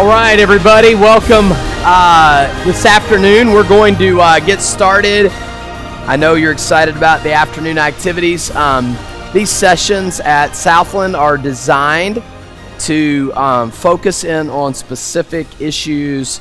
All right, everybody, welcome uh, this afternoon. We're going to uh, get started. I know you're excited about the afternoon activities. Um, these sessions at Southland are designed to um, focus in on specific issues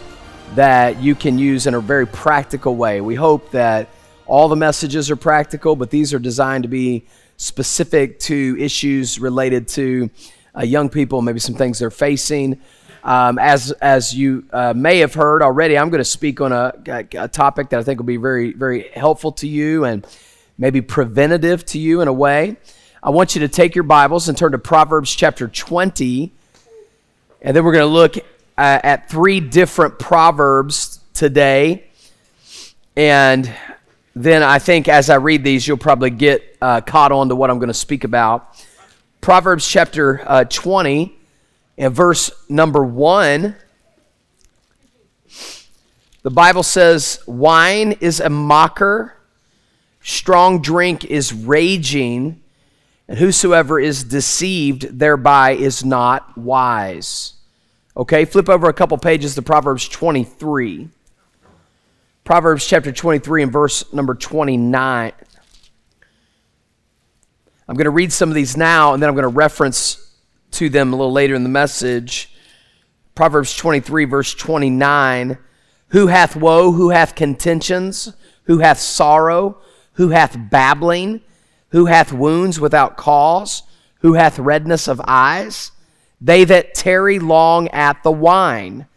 that you can use in a very practical way. We hope that all the messages are practical, but these are designed to be specific to issues related to uh, young people, maybe some things they're facing. Um, as as you uh, may have heard already, I'm going to speak on a, a, topic that I think will be very very helpful to you and maybe preventative to you in a way. I want you to take your Bibles and turn to Proverbs chapter 20, and then we're going to look uh, at three different proverbs today. And then I think as I read these, you'll probably get uh, caught on to what I'm going to speak about. Proverbs chapter uh, 20 in verse number one, the Bible says, Wine is a mocker, strong drink is raging, and whosoever is deceived thereby is not wise. Okay, flip over a couple pages to Proverbs 23. Proverbs chapter 23 and verse number 29. I'm going to read some of these now, and then I'm going to reference to them a little later in the message. Proverbs 23, verse 29 Who hath woe, who hath contentions, who hath sorrow, who hath babbling, who hath wounds without cause, who hath redness of eyes? They that tarry long at the wine,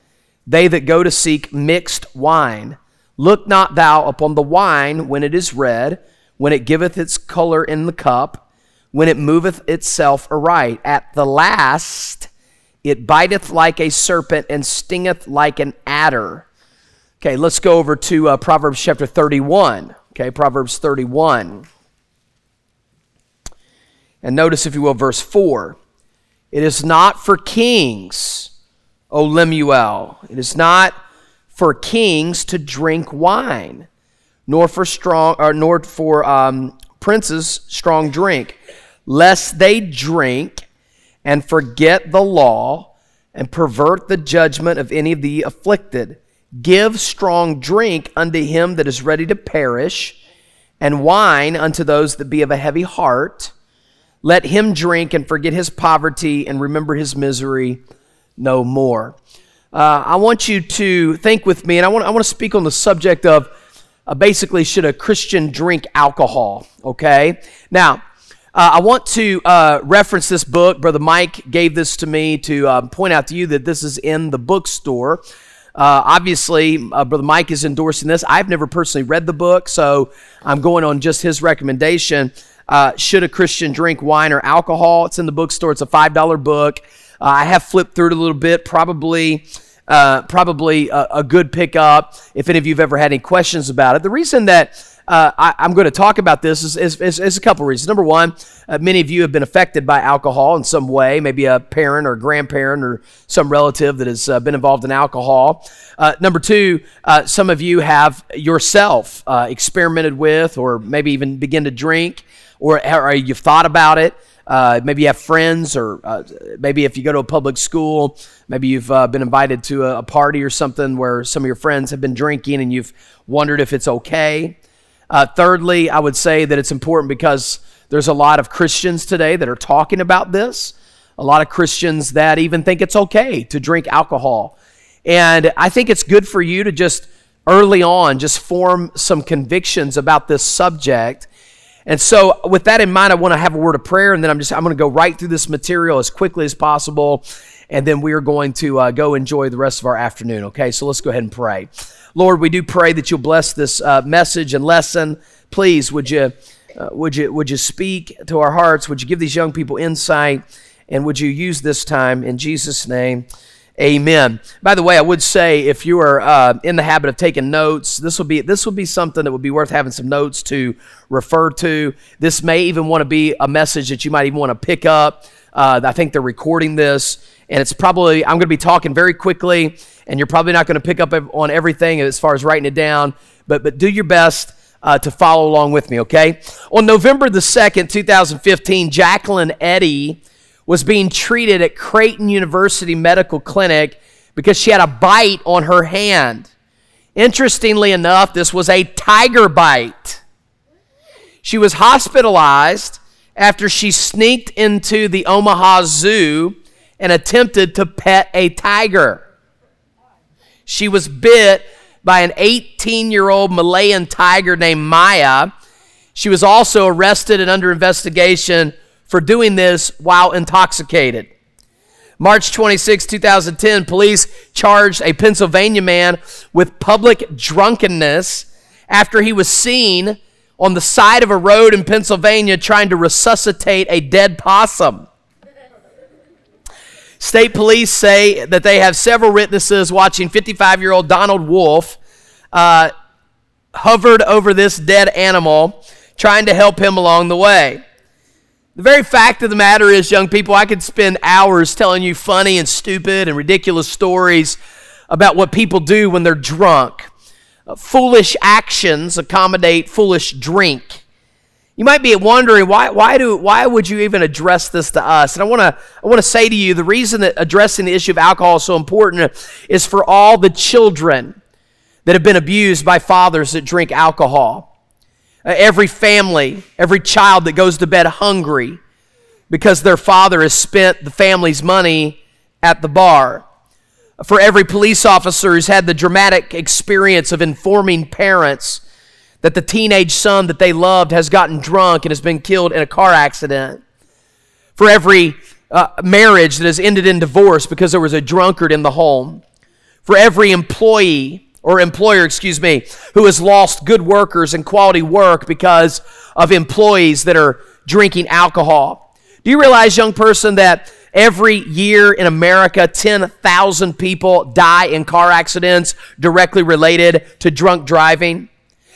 they that go to seek mixed wine. Look not thou upon the wine when it is red, when it giveth its color in the cup when it moveth itself aright. At the last, it biteth like a serpent and stingeth like an adder. Okay, let's go over to uh, Proverbs chapter 31. Okay, Proverbs 31. And notice, if you will, verse 4. It is not for kings, O Lemuel. It is not for kings to drink wine, nor for strong, or nor for um, princes strong drink lest they drink and forget the law and pervert the judgment of any of the afflicted. Give strong drink unto him that is ready to perish, and wine unto those that be of a heavy heart. Let him drink and forget his poverty and remember his misery no more. Uh, I want you to think with me, and I want, I want to speak on the subject of uh, basically should a Christian drink alcohol, okay? Now, uh, I want to uh, reference this book. Brother Mike gave this to me to uh, point out to you that this is in the bookstore. Uh, obviously, uh, Brother Mike is endorsing this. I've never personally read the book, so I'm going on just his recommendation. Uh, should a Christian drink wine or alcohol? It's in the bookstore. It's a $5 book. I have flipped through it a little bit, probably. probably a, a good pickup if any of you have ever had any questions about it. The reason that uh, I, am going to talk about this is, is, is, is, a couple reasons. Number one, uh, many of you have been affected by alcohol in some way, maybe a parent or a grandparent or some relative that has uh, been involved in alcohol. Uh, number two, uh, some of you have yourself uh, experimented with or maybe even begin to drink or, or you've thought about it. Uh, maybe you have friends, or uh, maybe if you go to a public school, maybe you've uh, been invited to a, a, party or something where some of your friends have been drinking and you've wondered if it's okay. Uh, thirdly, I would say that it's important because there's a lot of Christians today that are talking about this. A lot of Christians that even think it's okay to drink alcohol. And I think it's good for you to just early on just form some convictions about this subject. And so with that in mind, I want to have a word of prayer and then I'm just I'm going to go right through this material as quickly as possible and then we are going to uh, go enjoy the rest of our afternoon. Okay, so let's go ahead and pray. Lord, we do pray that you'll bless this uh, message and lesson. Please, would you, uh, would you, would you speak to our hearts? Would you give these young people insight? And would you use this time in Jesus' name? Amen. By the way, I would say if you are uh, in the habit of taking notes, this will be this will be something that would be worth having some notes to refer to. This may even want to be a message that you might even want to pick up. Uh, I think they're recording this, and it's probably, I'm going to be talking very quickly, and you're probably not going to pick up on everything as far as writing it down, but, but do your best uh, to follow along with me, okay? On November the 2nd, 2015, Jacqueline Eddy was being treated at Creighton University Medical Clinic because she had a bite on her hand. Interestingly enough, this was a tiger bite. She was hospitalized after she sneaked into the Omaha Zoo and attempted to pet a tiger. She was bit by an 18 year old Malayan tiger named Maya. She was also arrested and under investigation for doing this while intoxicated. March 26, 2010, police charged a Pennsylvania man with public drunkenness after he was seen on the side of a road in Pennsylvania trying to resuscitate a dead possum. State police say that they have several witnesses watching 55 year old Donald Wolf uh, hovered over this dead animal, trying to help him along the way. The very fact of the matter is, young people, I could spend hours telling you funny and stupid and ridiculous stories about what people do when they're drunk. Uh, foolish actions accommodate foolish drink. You might be wondering why, why, do, why would you even address this to us? And I want to I wanna say to you the reason that addressing the issue of alcohol is so important is for all the children that have been abused by fathers that drink alcohol. Uh, every family, every child that goes to bed hungry because their father has spent the family's money at the bar. For every police officer who's had the dramatic experience of informing parents that the teenage son that they loved has gotten drunk and has been killed in a car accident. For every uh, marriage that has ended in divorce because there was a drunkard in the home. For every employee or employer, excuse me, who has lost good workers and quality work because of employees that are drinking alcohol. Do you realize, young person, that every year in America, 10,000 people die in car accidents directly related to drunk driving?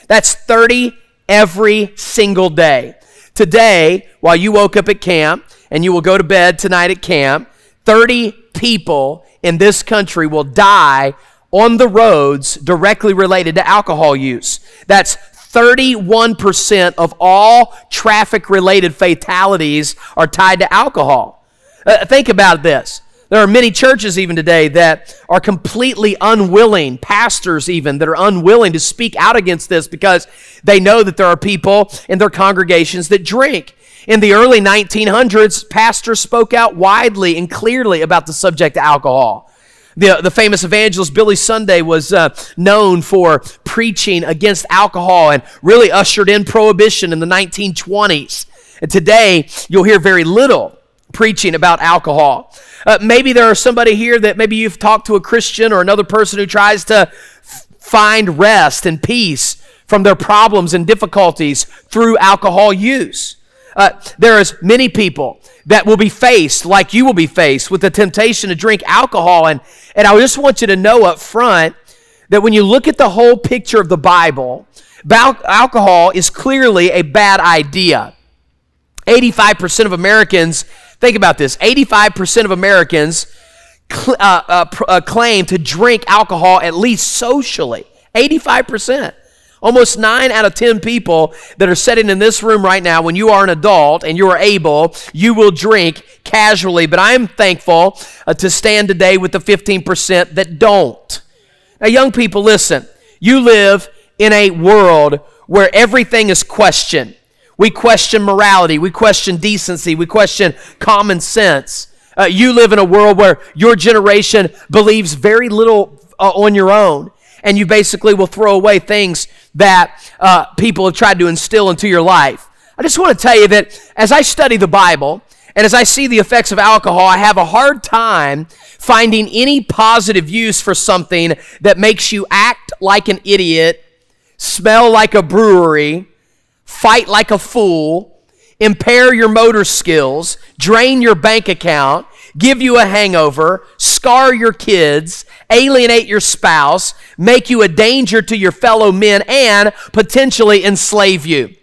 That's 30 every single day. Today, while you woke up at camp and you will go to bed tonight at camp, 30 people in this country will die on the roads directly related to alcohol use. That's 31% of all traffic related fatalities are tied to alcohol. Uh, think about this. There are many churches even today that are completely unwilling, pastors even, that are unwilling to speak out against this because they know that there are people in their congregations that drink. In the early 1900s, pastors spoke out widely and clearly about the subject of alcohol. The, the famous evangelist Billy Sunday was uh, known for preaching against alcohol and really ushered in prohibition in the 1920s. And today, you'll hear very little preaching about alcohol. Uh, maybe there are somebody here that maybe you've talked to a Christian or another person who tries to f- find rest and peace from their problems and difficulties through alcohol use. Uh, there is many people that will be faced, like you will be faced, with the temptation to drink alcohol. And, and I just want you to know up front that when you look at the whole picture of the Bible, alcohol is clearly a bad idea. 85% of Americans, think about this 85% of Americans cl- uh, uh, pr- uh, claim to drink alcohol at least socially. 85%. Almost nine out of 10 people that are sitting in this room right now, when you are an adult and you are able, you will drink casually. But I am thankful uh, to stand today with the 15% that don't. Now, young people, listen. You live in a world where everything is questioned. We question morality, we question decency, we question common sense. Uh, you live in a world where your generation believes very little uh, on your own and you basically will throw away things that uh, people have tried to instill into your life. I just want to tell you that as I study the Bible and as I see the effects of alcohol, I have a hard time finding any positive use for something that makes you act like an idiot, smell like a brewery, fight like a fool, impair your motor skills, drain your bank account, give you a hangover, scar your kids, alienate your spouse, make you a danger to your fellow men, and potentially enslave you.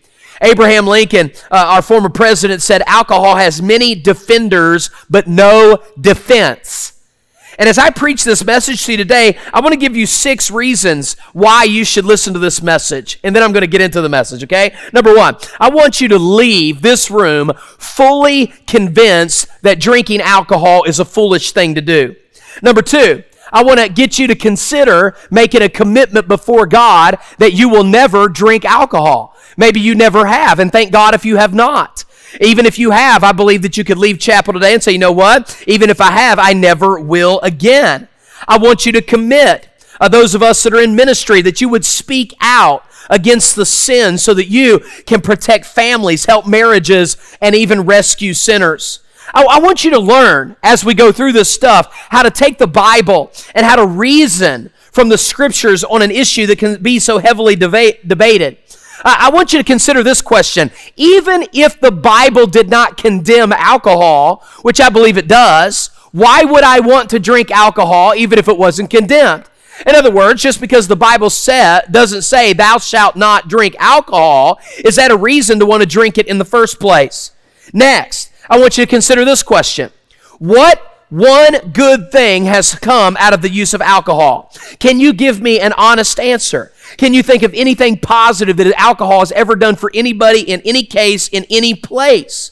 Abraham Lincoln, uh, our former president, said alcohol has many defenders, but no defense. And as I preach this message to you today, I want to give you six reasons why you should listen to this message. And then I'm going to get into the message, okay? Number one, I want you to leave this room fully convinced that drinking alcohol is a foolish thing to do. Number two, I want to get you to consider making a commitment before God that you will never drink alcohol. Maybe you never have, and thank God if you have not. Even if you have, I believe that you could leave chapel today and say, you know what? Even if I have, I never will again. I want you to commit. Uh, those of us that are in ministry, that you would speak out against the sin so that you can protect families, help marriages, and even rescue sinners. I, I want you to learn as we go through this stuff how to take the Bible and how to reason from the scriptures on an issue that can be so heavily deba- debated. I want you to consider this question. Even if the Bible did not condemn alcohol, which I believe it does, why would I want to drink alcohol even if it wasn't condemned? In other words, just because the Bible say, doesn't say, thou shalt not drink alcohol, is that a reason to want to drink it in the first place? Next, I want you to consider this question What one good thing has come out of the use of alcohol? Can you give me an honest answer? Can you think of anything positive that alcohol has ever done for anybody in any case, in any place?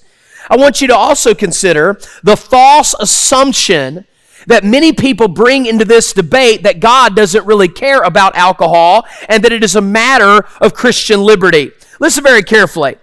I want you to also consider the false assumption that many people bring into this debate that God doesn't really care about alcohol and that it is a matter of Christian liberty. Listen very carefully.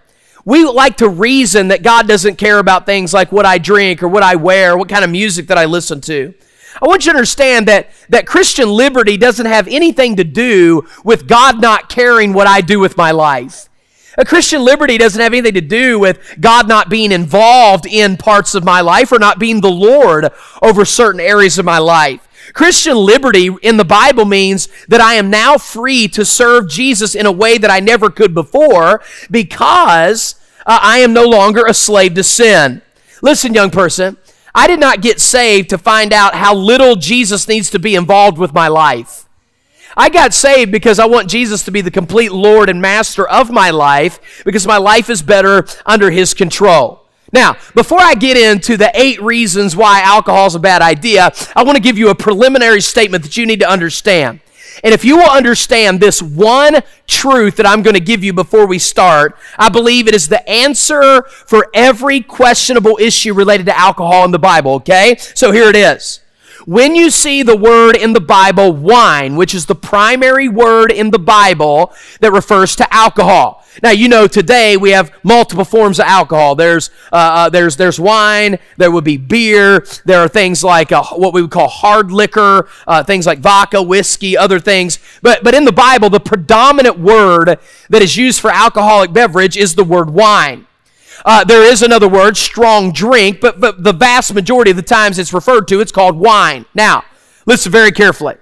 We like to reason that God doesn't care about things like what I drink or what I wear, what kind of music that I listen to. I want you to understand that, that Christian liberty doesn't have anything to do with God not caring what I do with my life. A Christian liberty doesn't have anything to do with God not being involved in parts of my life or not being the Lord over certain areas of my life. Christian liberty in the Bible means that I am now free to serve Jesus in a way that I never could before because uh, I am no longer a slave to sin. Listen, young person, I did not get saved to find out how little Jesus needs to be involved with my life. I got saved because I want Jesus to be the complete Lord and Master of my life because my life is better under His control. Now, before I get into the eight reasons why alcohol is a bad idea, I want to give you a preliminary statement that you need to understand. And if you will understand this one truth that I'm going to give you before we start, I believe it is the answer for every questionable issue related to alcohol in the Bible, okay? So here it is. When you see the word in the Bible, wine, which is the primary word in the Bible that refers to alcohol. Now you know today we have multiple forms of alcohol. There's uh, uh, there's there's wine. There would be beer. There are things like uh, what we would call hard liquor, uh, things like vodka, whiskey, other things. But but in the Bible, the predominant word that is used for alcoholic beverage is the word wine. Uh, there is another word, strong drink, but, but the vast majority of the times it's referred to, it's called wine. Now, listen very carefully.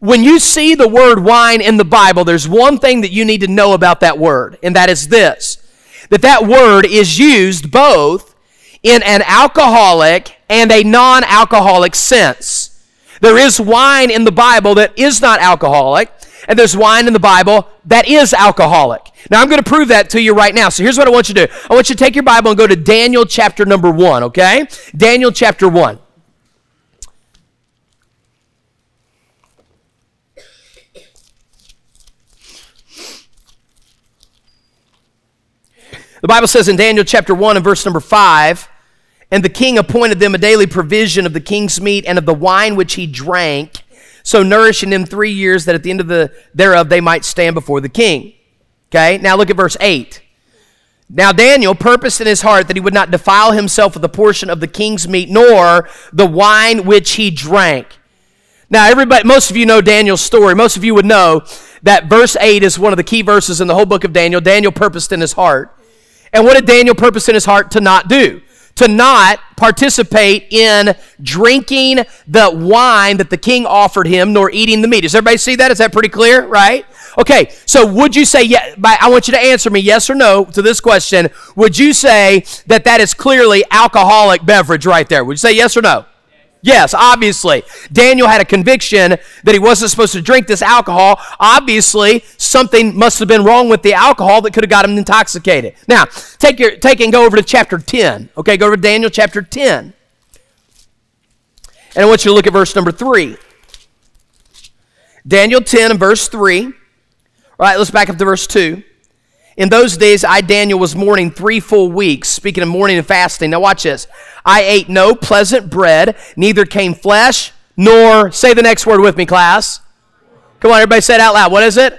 When you see the word wine in the Bible, there's one thing that you need to know about that word, and that is this that that word is used both in an alcoholic and a non alcoholic sense. There is wine in the Bible that is not alcoholic, and there's wine in the Bible that is alcoholic. Now, I'm going to prove that to you right now. So here's what I want you to do I want you to take your Bible and go to Daniel chapter number one, okay? Daniel chapter one. The Bible says in Daniel chapter 1 and verse number 5 And the king appointed them a daily provision of the king's meat and of the wine which he drank, so nourishing them three years that at the end of the thereof they might stand before the king. Okay, now look at verse 8. Now Daniel purposed in his heart that he would not defile himself with a portion of the king's meat, nor the wine which he drank. Now, everybody, most of you know Daniel's story. Most of you would know that verse 8 is one of the key verses in the whole book of Daniel. Daniel purposed in his heart. And what did Daniel purpose in his heart to not do? To not participate in drinking the wine that the king offered him, nor eating the meat. Does everybody see that? Is that pretty clear, right? Okay, so would you say, yeah, I want you to answer me yes or no to this question. Would you say that that is clearly alcoholic beverage right there? Would you say yes or no? Yes, obviously. Daniel had a conviction that he wasn't supposed to drink this alcohol. Obviously, something must have been wrong with the alcohol that could have got him intoxicated. Now, take your take and go over to chapter 10. Okay, go over to Daniel chapter 10. And I want you to look at verse number 3. Daniel 10 and verse 3. All right, let's back up to verse 2. In those days, I, Daniel, was mourning three full weeks. Speaking of mourning and fasting. Now, watch this. I ate no pleasant bread, neither came flesh nor, say the next word with me, class. Come on, everybody say it out loud. What is it?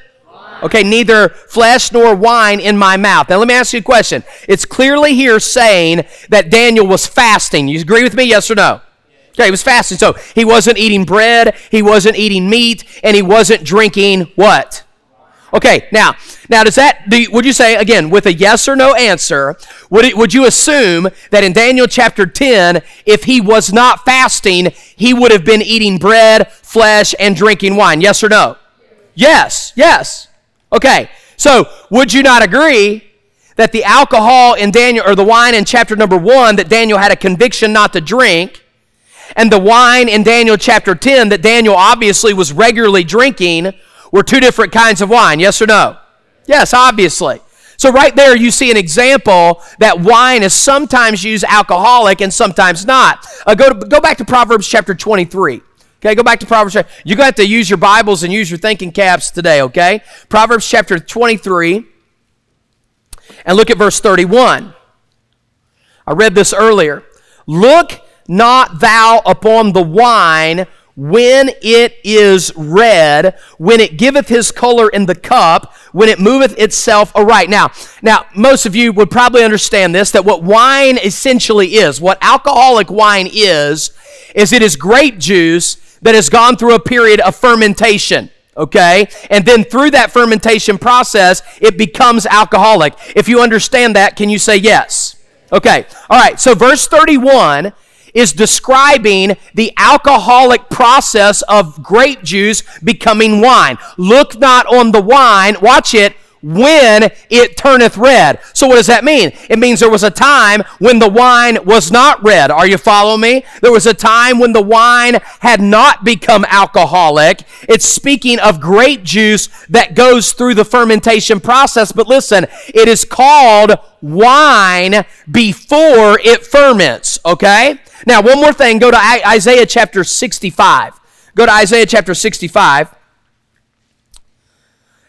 Okay, neither flesh nor wine in my mouth. Now, let me ask you a question. It's clearly here saying that Daniel was fasting. You agree with me, yes or no? Okay, he was fasting. So he wasn't eating bread, he wasn't eating meat, and he wasn't drinking what? Okay, now, now does that, do, would you say, again, with a yes or no answer, would, it, would you assume that in Daniel chapter 10, if he was not fasting, he would have been eating bread, flesh, and drinking wine? Yes or no? Yes, yes. Okay, so would you not agree that the alcohol in Daniel, or the wine in chapter number 1 that Daniel had a conviction not to drink, and the wine in Daniel chapter 10 that Daniel obviously was regularly drinking were two different kinds of wine. Yes or no? Yes, obviously. So, right there, you see an example that wine is sometimes used alcoholic and sometimes not. Uh, go, to, go back to Proverbs chapter 23. Okay, go back to Proverbs. You're going to have to use your Bibles and use your thinking caps today, okay? Proverbs chapter 23, and look at verse 31. I read this earlier. Look not thou upon the wine when it is red, when it giveth his color in the cup, when it moveth itself aright. Now, now most of you would probably understand this that what wine essentially is, what alcoholic wine is, is it is grape juice that has gone through a period of fermentation okay? And then through that fermentation process, it becomes alcoholic. If you understand that, can you say yes? Okay, all right, so verse 31 is describing the alcoholic process of grape juice becoming wine. Look not on the wine, watch it, when it turneth red. So, what does that mean? It means there was a time when the wine was not red. Are you following me? There was a time when the wine had not become alcoholic. It's speaking of grape juice that goes through the fermentation process. But listen, it is called wine before it ferments, okay? Now, one more thing. Go to Isaiah chapter 65. Go to Isaiah chapter 65.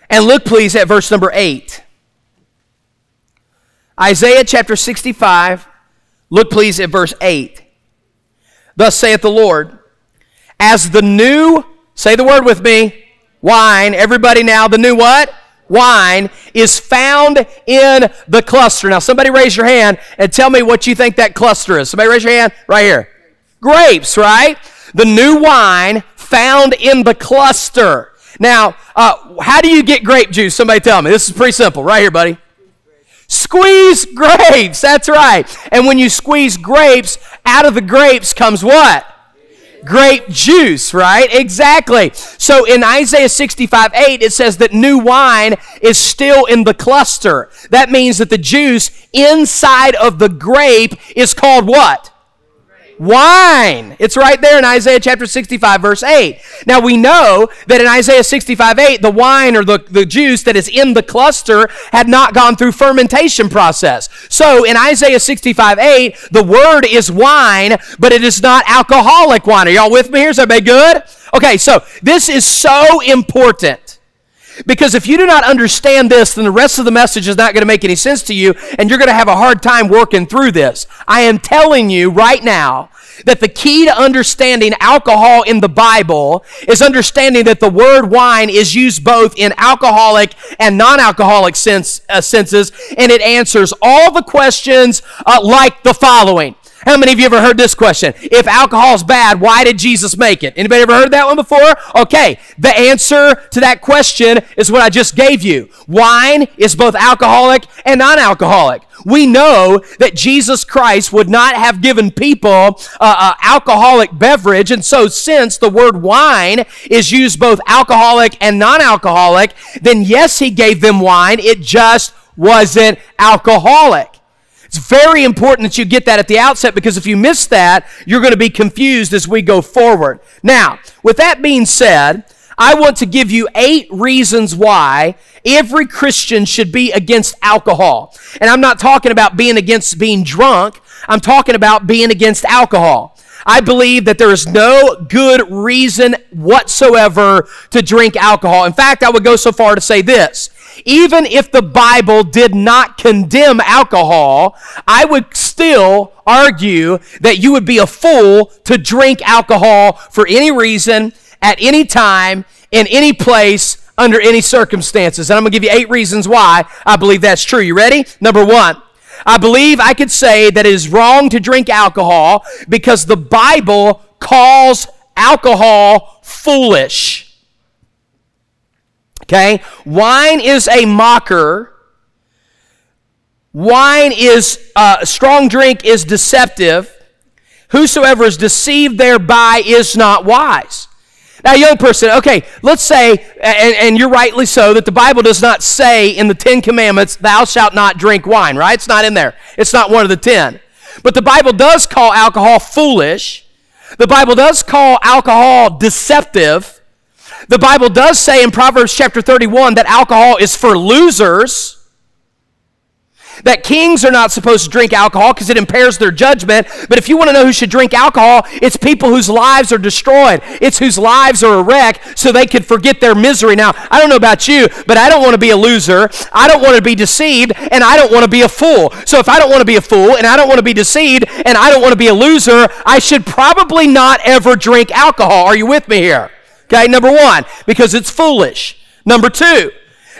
And look, please, at verse number 8. Isaiah chapter 65. Look, please, at verse 8. Thus saith the Lord, as the new, say the word with me, wine, everybody now, the new what? Wine is found in the cluster. Now, somebody raise your hand and tell me what you think that cluster is. Somebody raise your hand right here. Grapes, right? The new wine found in the cluster. Now, uh, how do you get grape juice? Somebody tell me. This is pretty simple. Right here, buddy. Squeeze grapes. That's right. And when you squeeze grapes, out of the grapes comes what? Grape juice, right? Exactly. So in Isaiah 65 8, it says that new wine is still in the cluster. That means that the juice inside of the grape is called what? Wine. It's right there in Isaiah chapter 65, verse 8. Now we know that in Isaiah 65, 8, the wine or the, the juice that is in the cluster had not gone through fermentation process. So in Isaiah 65, 8, the word is wine, but it is not alcoholic wine. Are y'all with me here? Is everybody good? Okay, so this is so important. Because if you do not understand this, then the rest of the message is not going to make any sense to you, and you're going to have a hard time working through this. I am telling you right now that the key to understanding alcohol in the Bible is understanding that the word wine is used both in alcoholic and non alcoholic sense, uh, senses, and it answers all the questions uh, like the following how many of you ever heard this question? If alcohol's bad, why did Jesus make it? Anybody ever heard that one before? Okay, the answer to that question is what I just gave you. Wine is both alcoholic and non-alcoholic. We know that Jesus Christ would not have given people uh, uh, alcoholic beverage, and so since the word wine is used both alcoholic and non-alcoholic, then yes, he gave them wine. It just wasn't alcoholic. It's very important that you get that at the outset because if you miss that, you're going to be confused as we go forward. Now, with that being said, I want to give you eight reasons why every Christian should be against alcohol. And I'm not talking about being against being drunk, I'm talking about being against alcohol. I believe that there is no good reason whatsoever to drink alcohol. In fact, I would go so far to say this even if the Bible did not condemn alcohol, I would still argue that you would be a fool to drink alcohol for any reason, at any time, in any place, under any circumstances. And I'm going to give you eight reasons why I believe that's true. You ready? Number one, I believe I could say that it is wrong to drink alcohol because the Bible calls alcohol foolish. Okay? Wine is a mocker. Wine is, uh, strong drink is deceptive. Whosoever is deceived thereby is not wise. Now, young person, okay, let's say, and, and, you're rightly so, that the Bible does not say in the Ten Commandments, thou shalt not drink wine, right? It's not in there. It's not one of the ten. But the Bible does call alcohol foolish. The Bible does call alcohol deceptive. The Bible does say in Proverbs chapter 31 that alcohol is for losers that kings are not supposed to drink alcohol because it impairs their judgment. But if you want to know who should drink alcohol, it's people whose lives are destroyed. It's whose lives are a wreck so they could forget their misery. Now, I don't know about you, but I don't want to be a loser. I don't want to be deceived, and I don't want to be a fool. So if I don't want to be a fool, and I don't want to be deceived, and I don't want to be a loser, I should probably not ever drink alcohol. Are you with me here? Okay, number one, because it's foolish. Number two,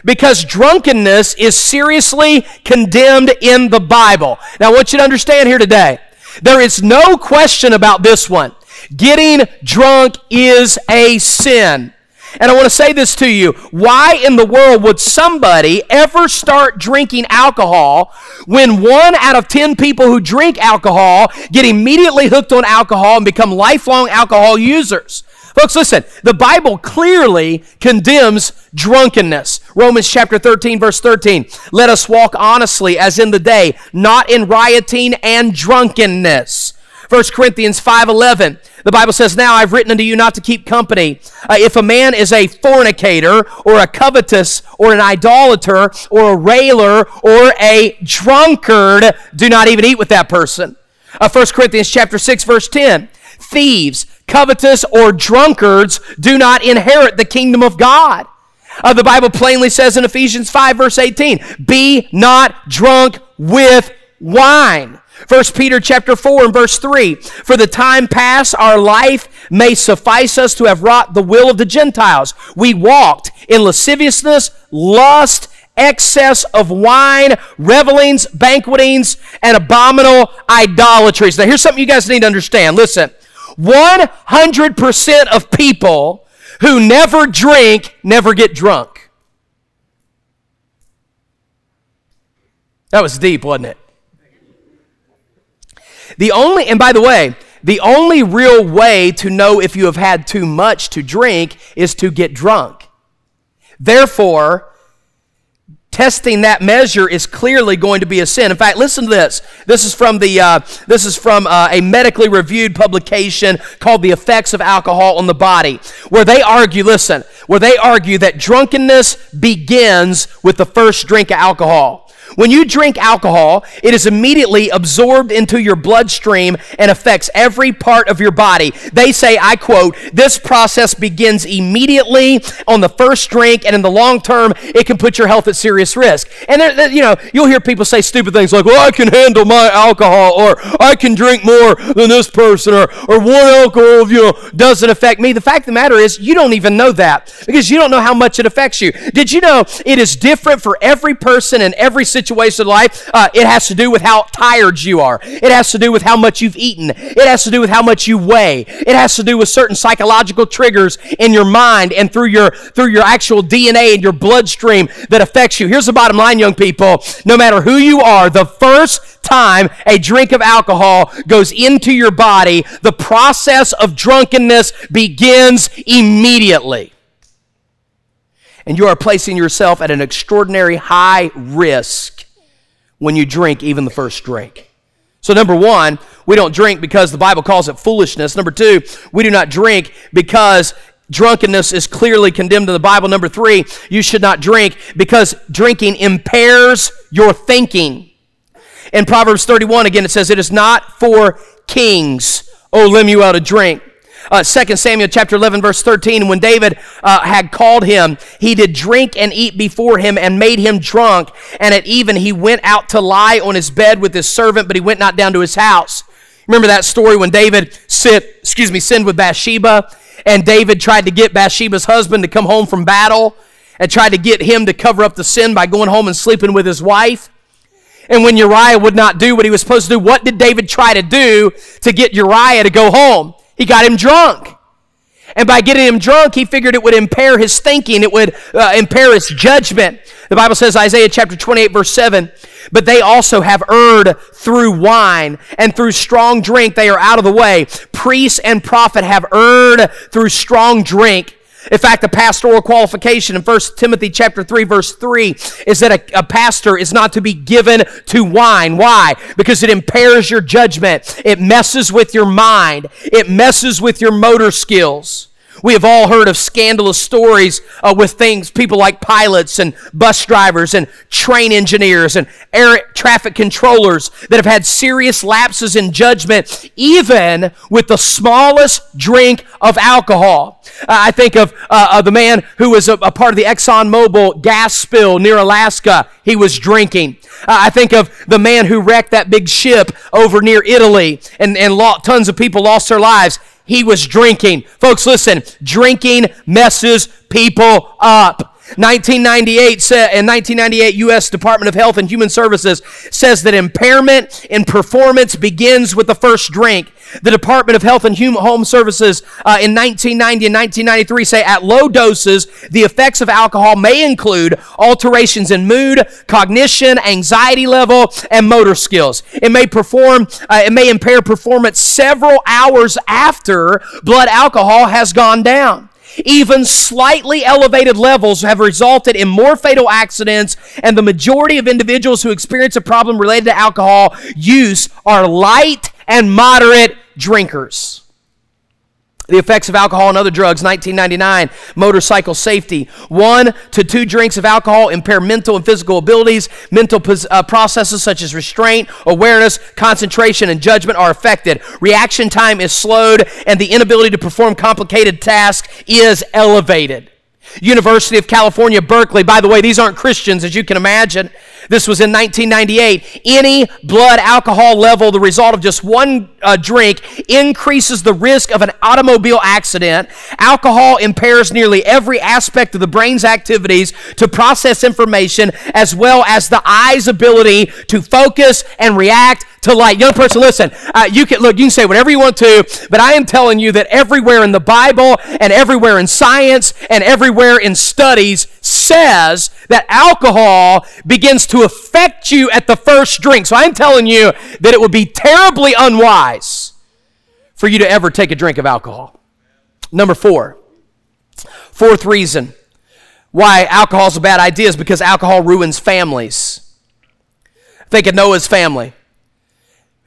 because drunkenness is seriously condemned in the Bible. Now, I want you to understand here today there is no question about this one. Getting drunk is a sin. And I want to say this to you. Why in the world would somebody ever start drinking alcohol when one out of 10 people who drink alcohol get immediately hooked on alcohol and become lifelong alcohol users? Folks, listen, the Bible clearly condemns drunkenness. Romans chapter 13, verse 13. Let us walk honestly as in the day, not in rioting and drunkenness. 1 Corinthians 5:11. The Bible says, "Now I've written unto you not to keep company. Uh, if a man is a fornicator or a covetous or an idolater or a railer or a drunkard, do not even eat with that person." Uh, 1 Corinthians chapter 6 verse 10. Thieves, covetous, or drunkards do not inherit the kingdom of God. Uh, the Bible plainly says in Ephesians 5, verse 18, be not drunk with wine. 1 Peter chapter 4 and verse 3 For the time past our life may suffice us to have wrought the will of the Gentiles. We walked in lasciviousness, lust, excess of wine, revelings, banquetings, and abominable idolatries. Now here's something you guys need to understand. Listen. 100% of people who never drink never get drunk. That was deep, wasn't it? The only, and by the way, the only real way to know if you have had too much to drink is to get drunk. Therefore, testing that measure is clearly going to be a sin. In fact, listen to this. This is from the uh, this is from uh, a medically reviewed publication called "The Effects of Alcohol on the Body," where they argue. Listen, where they argue that drunkenness begins with the first drink of alcohol. When you drink alcohol, it is immediately absorbed into your bloodstream and affects every part of your body. They say, I quote, this process begins immediately on the first drink, and in the long term, it can put your health at serious risk. And, you know, you'll hear people say stupid things like, well, I can handle my alcohol, or I can drink more than this person, or, or one alcohol, you know, doesn't affect me. The fact of the matter is, you don't even know that because you don't know how much it affects you. Did you know it is different for every person in every situation? Situation in life, uh, it has to do with how tired you are. It has to do with how much you've eaten. It has to do with how much you weigh. It has to do with certain psychological triggers in your mind and through your through your actual DNA and your bloodstream that affects you. Here's the bottom line, young people. No matter who you are, the first time a drink of alcohol goes into your body, the process of drunkenness begins immediately and you are placing yourself at an extraordinary high risk when you drink even the first drink. So, number one, we don't drink because the Bible calls it foolishness. Number two, we do not drink because drunkenness is clearly condemned in the Bible. Number three, you should not drink because drinking impairs your thinking. In Proverbs 31, again, it says, It is not for kings, O Lemuel, to drink uh, 2 Samuel chapter 11, verse 13, when David uh, had called him, he did drink and eat before him and made him drunk. And at even he went out to lie on his bed with his servant, but he went not down to his house. Remember that story when David sit, excuse me, sinned with Bathsheba, and David tried to get Bathsheba's husband to come home from battle and tried to get him to cover up the sin by going home and sleeping with his wife. And when Uriah would not do what he was supposed to do, what did David try to do to get Uriah to go home? He got him drunk. And by getting him drunk, he figured it would impair his thinking, it would uh, impair his judgment. The Bible says, Isaiah chapter 28, verse 7, but they also have erred through wine, and through strong drink they are out of the way. Priests and prophet have erred through strong drink. In fact, the pastoral qualification in 1 Timothy chapter 3 verse 3 is that a, a, pastor is not to be given to wine. Why? Because it impairs your judgment. It messes with your mind. It messes with your motor skills. We have all heard of scandalous stories uh, with things, people like pilots and bus drivers and train engineers and air traffic controllers that have had serious lapses in judgment, even with the smallest drink of alcohol. Uh, I think of, uh, of, the man who was a, a, part of the ExxonMobil gas spill near Alaska. He was drinking. Uh, I think of the man who wrecked that big ship over near Italy and, and tons of people lost their lives he was drinking. Folks, listen, drinking messes people up. 1998 sa- in 1998 US Department of Health and Human Services says that impairment in performance begins with the first drink. The Department of Health and Human Services uh, in 1990 and 1993 say at low doses, the effects of alcohol may include alterations in mood, cognition, anxiety level, and motor skills. It may perform, uh, it may impair performance several hours after blood alcohol has gone down. Even slightly elevated levels have resulted in more fatal accidents, and the majority of individuals who experience a problem related to alcohol use are light and moderate drinkers. The effects of alcohol and other drugs, 1999, motorcycle safety. One to two drinks of alcohol impair mental and physical abilities. Mental uh, processes such as restraint, awareness, concentration, and judgment are affected. Reaction time is slowed, and the inability to perform complicated tasks is elevated. University of California, Berkeley. By the way, these aren't Christians, as you can imagine. This was in 1998. Any blood alcohol level, the result of just one uh, drink, increases the risk of an automobile accident. Alcohol impairs nearly every aspect of the brain's activities to process information, as well as the eye's ability to focus and react to light. Young person, listen, uh, you can look, you can say whatever you want to, but I am telling you that everywhere in the Bible and everywhere in science and everywhere in studies says that alcohol begins to affect you at the first drink. So I'm telling you that it would be terribly unwise for you to ever take a drink of alcohol. Number four, fourth reason why alcohol is a bad idea is because alcohol ruins families. Think of Noah's family.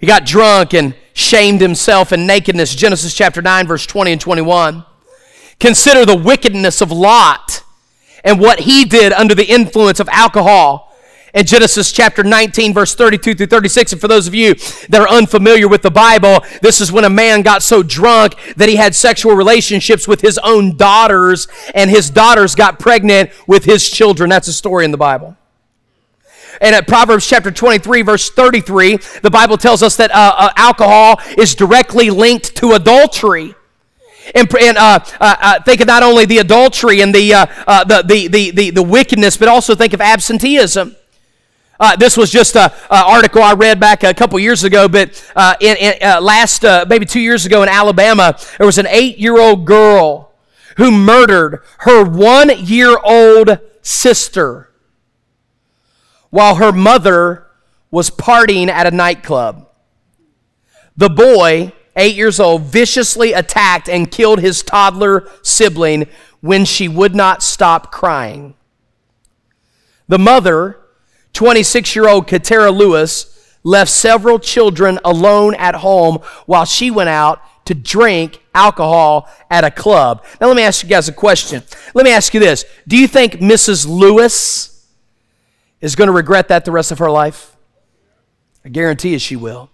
He got drunk and shamed himself in nakedness. Genesis chapter 9, verse 20 and 21. Consider the wickedness of Lot and what he did under the influence of alcohol. In Genesis chapter 19, verse 32 through 36, and for those of you that are unfamiliar with the Bible, this is when a man got so drunk that he had sexual relationships with his own daughters, and his daughters got pregnant with his children. That's a story in the Bible. And at Proverbs chapter 23, verse 33, the Bible tells us that uh, uh, alcohol is directly linked to adultery. And, and uh, uh, uh think of not only the adultery and the, uh, the, the, the, the, the, wickedness, but also think of absenteeism. this was just an article I read back a couple years ago, but in, in last, maybe two years ago in Alabama, there was an eight year old girl who murdered her one year old sister while her mother was partying at a nightclub. The boy, eight years old, viciously attacked and killed his toddler sibling when she would not stop crying. The mother, 26 year old Katera Lewis, left several children alone at home while she went out to drink alcohol at a club. Now, let me ask you guys a question. Let me ask you this Do you think Mrs. Lewis is going to regret that the rest of her life? I guarantee you she will.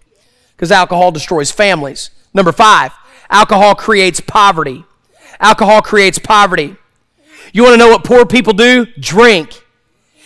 Because alcohol destroys families. Number five, alcohol creates poverty. Alcohol creates poverty. You want to know what poor people do? Drink.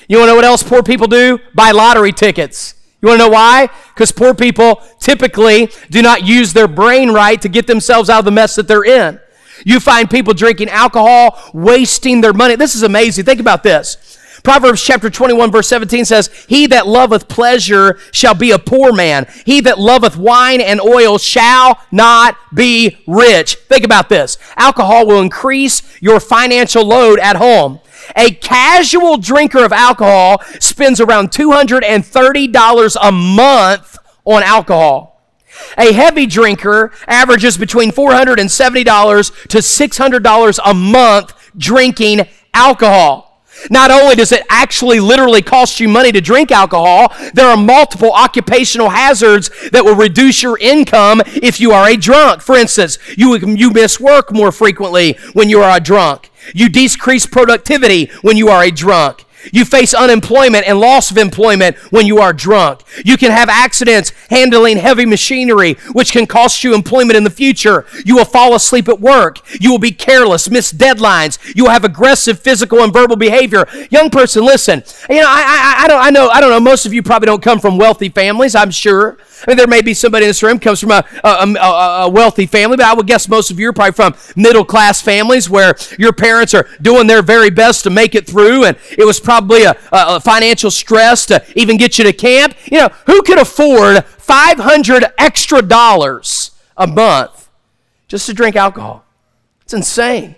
You want to know what else poor people do? Buy lottery tickets. You want to know why? Because poor people typically do not use their brain right to get themselves out of the mess that they're in. You find people drinking alcohol, wasting their money. This is amazing. Think about this. Proverbs chapter 21 verse 17 says, He that loveth pleasure shall be a poor man. He that loveth wine and oil shall not be rich. Think about this. Alcohol will increase your financial load at home. A casual drinker of alcohol spends around $230 a month on alcohol. A heavy drinker averages between $470 to $600 a month drinking alcohol. Not only does it actually literally cost you money to drink alcohol, there are multiple occupational hazards that will reduce your income if you are a drunk. For instance, you, you miss work more frequently when you are a drunk. You decrease productivity when you are a drunk. You face unemployment and loss of employment when you are drunk. You can have accidents handling heavy machinery, which can cost you employment in the future. You will fall asleep at work. You will be careless, miss deadlines. You will have aggressive physical and verbal behavior. Young person, listen. You know, I, I, I don't, I know, I don't know. Most of you probably don't come from wealthy families. I'm sure. I mean, there may be somebody in this room comes from a, a, a, a wealthy family, but I would guess most of you are probably from middle class families where your parents are doing their very best to make it through, and it was probably a, a financial stress to even get you to camp. You know, who could afford 500 extra dollars a month just to drink alcohol? It's insane.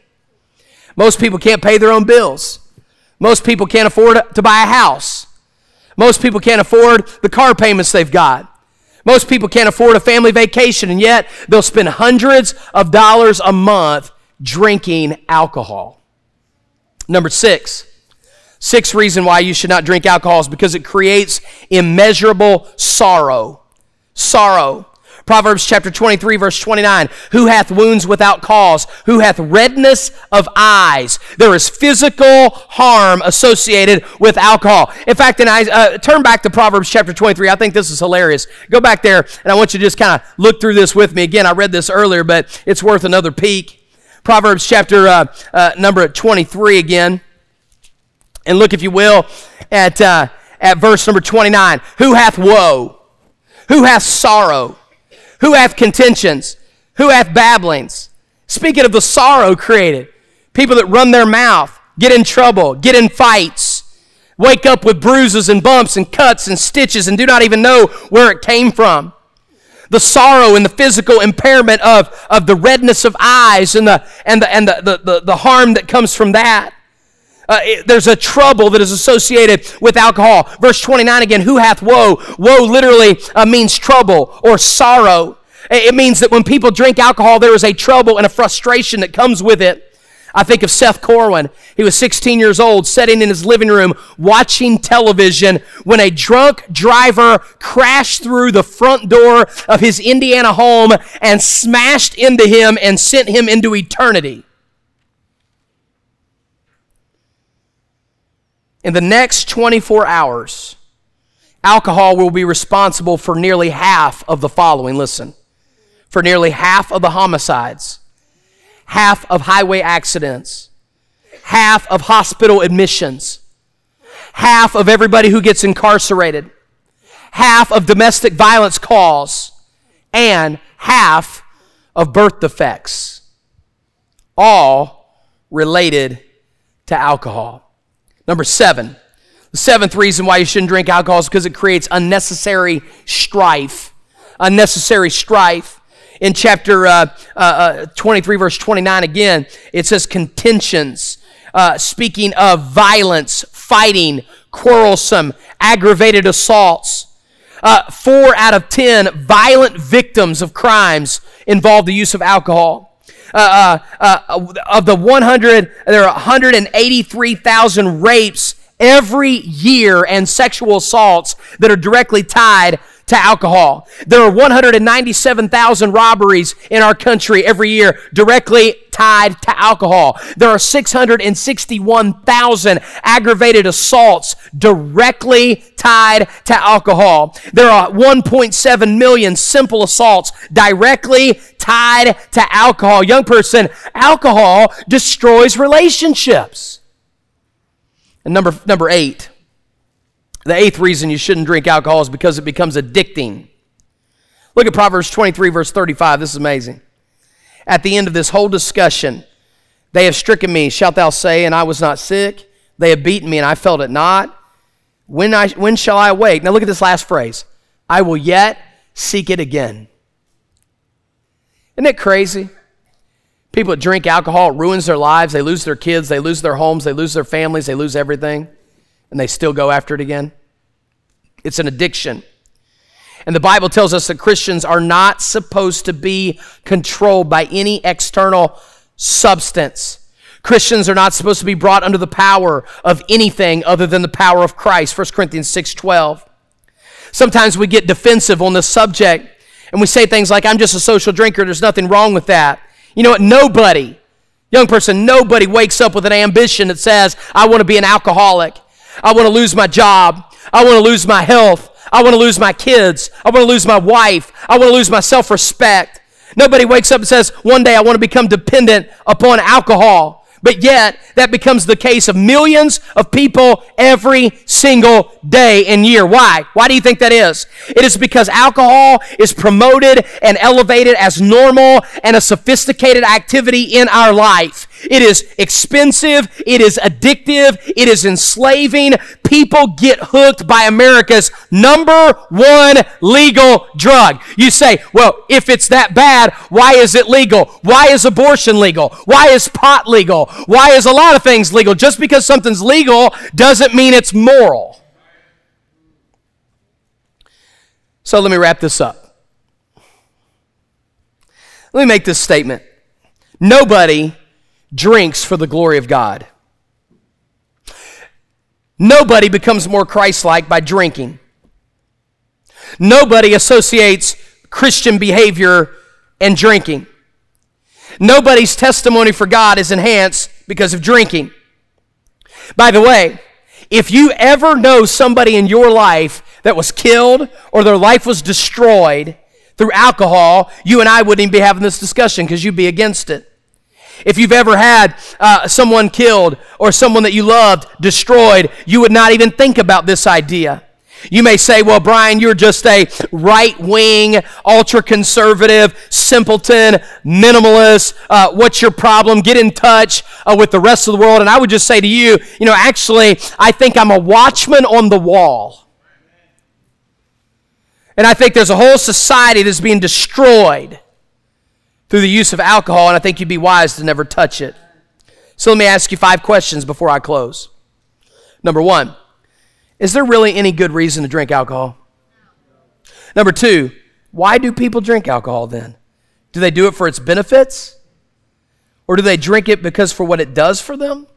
Most people can't pay their own bills. Most people can't afford to buy a house. Most people can't afford the car payments they've got. Most people can't afford a family vacation, and yet they'll spend hundreds of dollars a month drinking alcohol. Number six, sixth reason why you should not drink alcohol is because it creates immeasurable sorrow. Sorrow. Proverbs chapter 23, verse 29. Who hath wounds without cause? Who hath redness of eyes? There is physical harm associated with alcohol. In fact, and I uh, turn back to Proverbs chapter 23. I think this is hilarious. Go back there, and I want you to just kind of look through this with me. Again, I read this earlier, but it's worth another peek. Proverbs chapter uh, uh, number 23 again. And look, if you will, at, uh, at verse number 29. Who hath woe? Who hath sorrow? Who hath contentions? Who hath babblings? Speaking of the sorrow created, people that run their mouth, get in trouble, get in fights, wake up with bruises and bumps and cuts and stitches and do not even know where it came from. The sorrow and the physical impairment of, of the redness of eyes and the, and the, and the, the, the, the harm that comes from that. Uh, it, there's a trouble that is associated with alcohol. Verse 29 again, who hath woe? Woe literally uh, means trouble or sorrow. It means that when people drink alcohol, there is a trouble and a frustration that comes with it. I think of Seth Corwin. He was 16 years old, sitting in his living room watching television when a drunk driver crashed through the front door of his Indiana home and smashed into him and sent him into eternity. In the next 24 hours, alcohol will be responsible for nearly half of the following. Listen, for nearly half of the homicides, half of highway accidents, half of hospital admissions, half of everybody who gets incarcerated, half of domestic violence calls, and half of birth defects. All related to alcohol. Number seven, the seventh reason why you shouldn't drink alcohol is because it creates unnecessary strife. Unnecessary strife. In chapter uh, uh, uh 23, verse 29, again, it says contentions. Uh, speaking of violence, fighting, quarrelsome, aggravated assaults. Uh, four out of ten violent victims of crimes involve the use of alcohol. Uh, uh, uh, of the 100, there are 183,000 rapes every year and sexual assaults that are directly tied to alcohol. There are 197,000 robberies in our country every year directly tied to alcohol. There are 661,000 aggravated assaults directly tied to alcohol. There are 1.7 million simple assaults directly tied to alcohol. Young person, alcohol destroys relationships. And number, number eight, the eighth reason you shouldn't drink alcohol is because it becomes addicting. Look at Proverbs 23, verse 35. This is amazing. At the end of this whole discussion, they have stricken me, shalt thou say, and I was not sick. They have beaten me, and I felt it not. When, I, when shall I awake? Now look at this last phrase I will yet seek it again. Isn't it crazy? People that drink alcohol, it ruins their lives. They lose their kids, they lose their homes, they lose their families, they lose everything, and they still go after it again. It's an addiction. And the Bible tells us that Christians are not supposed to be controlled by any external substance. Christians are not supposed to be brought under the power of anything other than the power of Christ. 1 Corinthians 6:12. Sometimes we get defensive on this subject and we say things like I'm just a social drinker, there's nothing wrong with that. You know what? Nobody, young person, nobody wakes up with an ambition that says, I want to be an alcoholic. I want to lose my job. I want to lose my health. I want to lose my kids. I want to lose my wife. I want to lose my self respect. Nobody wakes up and says, One day I want to become dependent upon alcohol. But yet, that becomes the case of millions of people every single day and year. Why? Why do you think that is? It is because alcohol is promoted and elevated as normal and a sophisticated activity in our life. It is expensive. It is addictive. It is enslaving. People get hooked by America's number one legal drug. You say, well, if it's that bad, why is it legal? Why is abortion legal? Why is pot legal? Why is a lot of things legal? Just because something's legal doesn't mean it's moral. So let me wrap this up. Let me make this statement. Nobody drinks for the glory of God. Nobody becomes more Christ like by drinking. Nobody associates Christian behavior and drinking. Nobody's testimony for God is enhanced because of drinking. By the way, if you ever know somebody in your life that was killed or their life was destroyed through alcohol, you and I wouldn't even be having this discussion because you'd be against it. If you've ever had uh, someone killed or someone that you loved destroyed, you would not even think about this idea. You may say, well, Brian, you're just a right wing, ultra conservative, simpleton, minimalist. Uh, what's your problem? Get in touch uh, with the rest of the world. And I would just say to you, you know, actually, I think I'm a watchman on the wall. And I think there's a whole society that's being destroyed through the use of alcohol, and I think you'd be wise to never touch it. So let me ask you five questions before I close. Number one, is there really any good reason to drink alcohol? Number two, why do people drink alcohol then? Do they do it for its benefits? Or do they drink it because for what it does for them?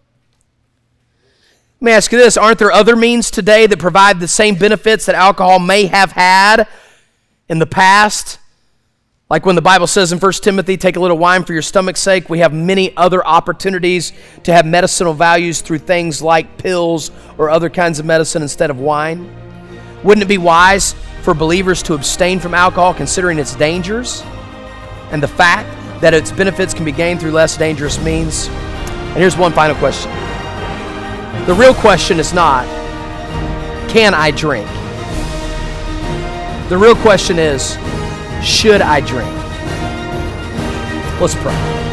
Let me ask you this Aren't there other means today that provide the same benefits that alcohol may have had in the past? Like when the Bible says in 1 Timothy, take a little wine for your stomach's sake, we have many other opportunities to have medicinal values through things like pills or other kinds of medicine instead of wine. Wouldn't it be wise for believers to abstain from alcohol considering its dangers and the fact that its benefits can be gained through less dangerous means? And here's one final question The real question is not, can I drink? The real question is, should I drink? Let's pray.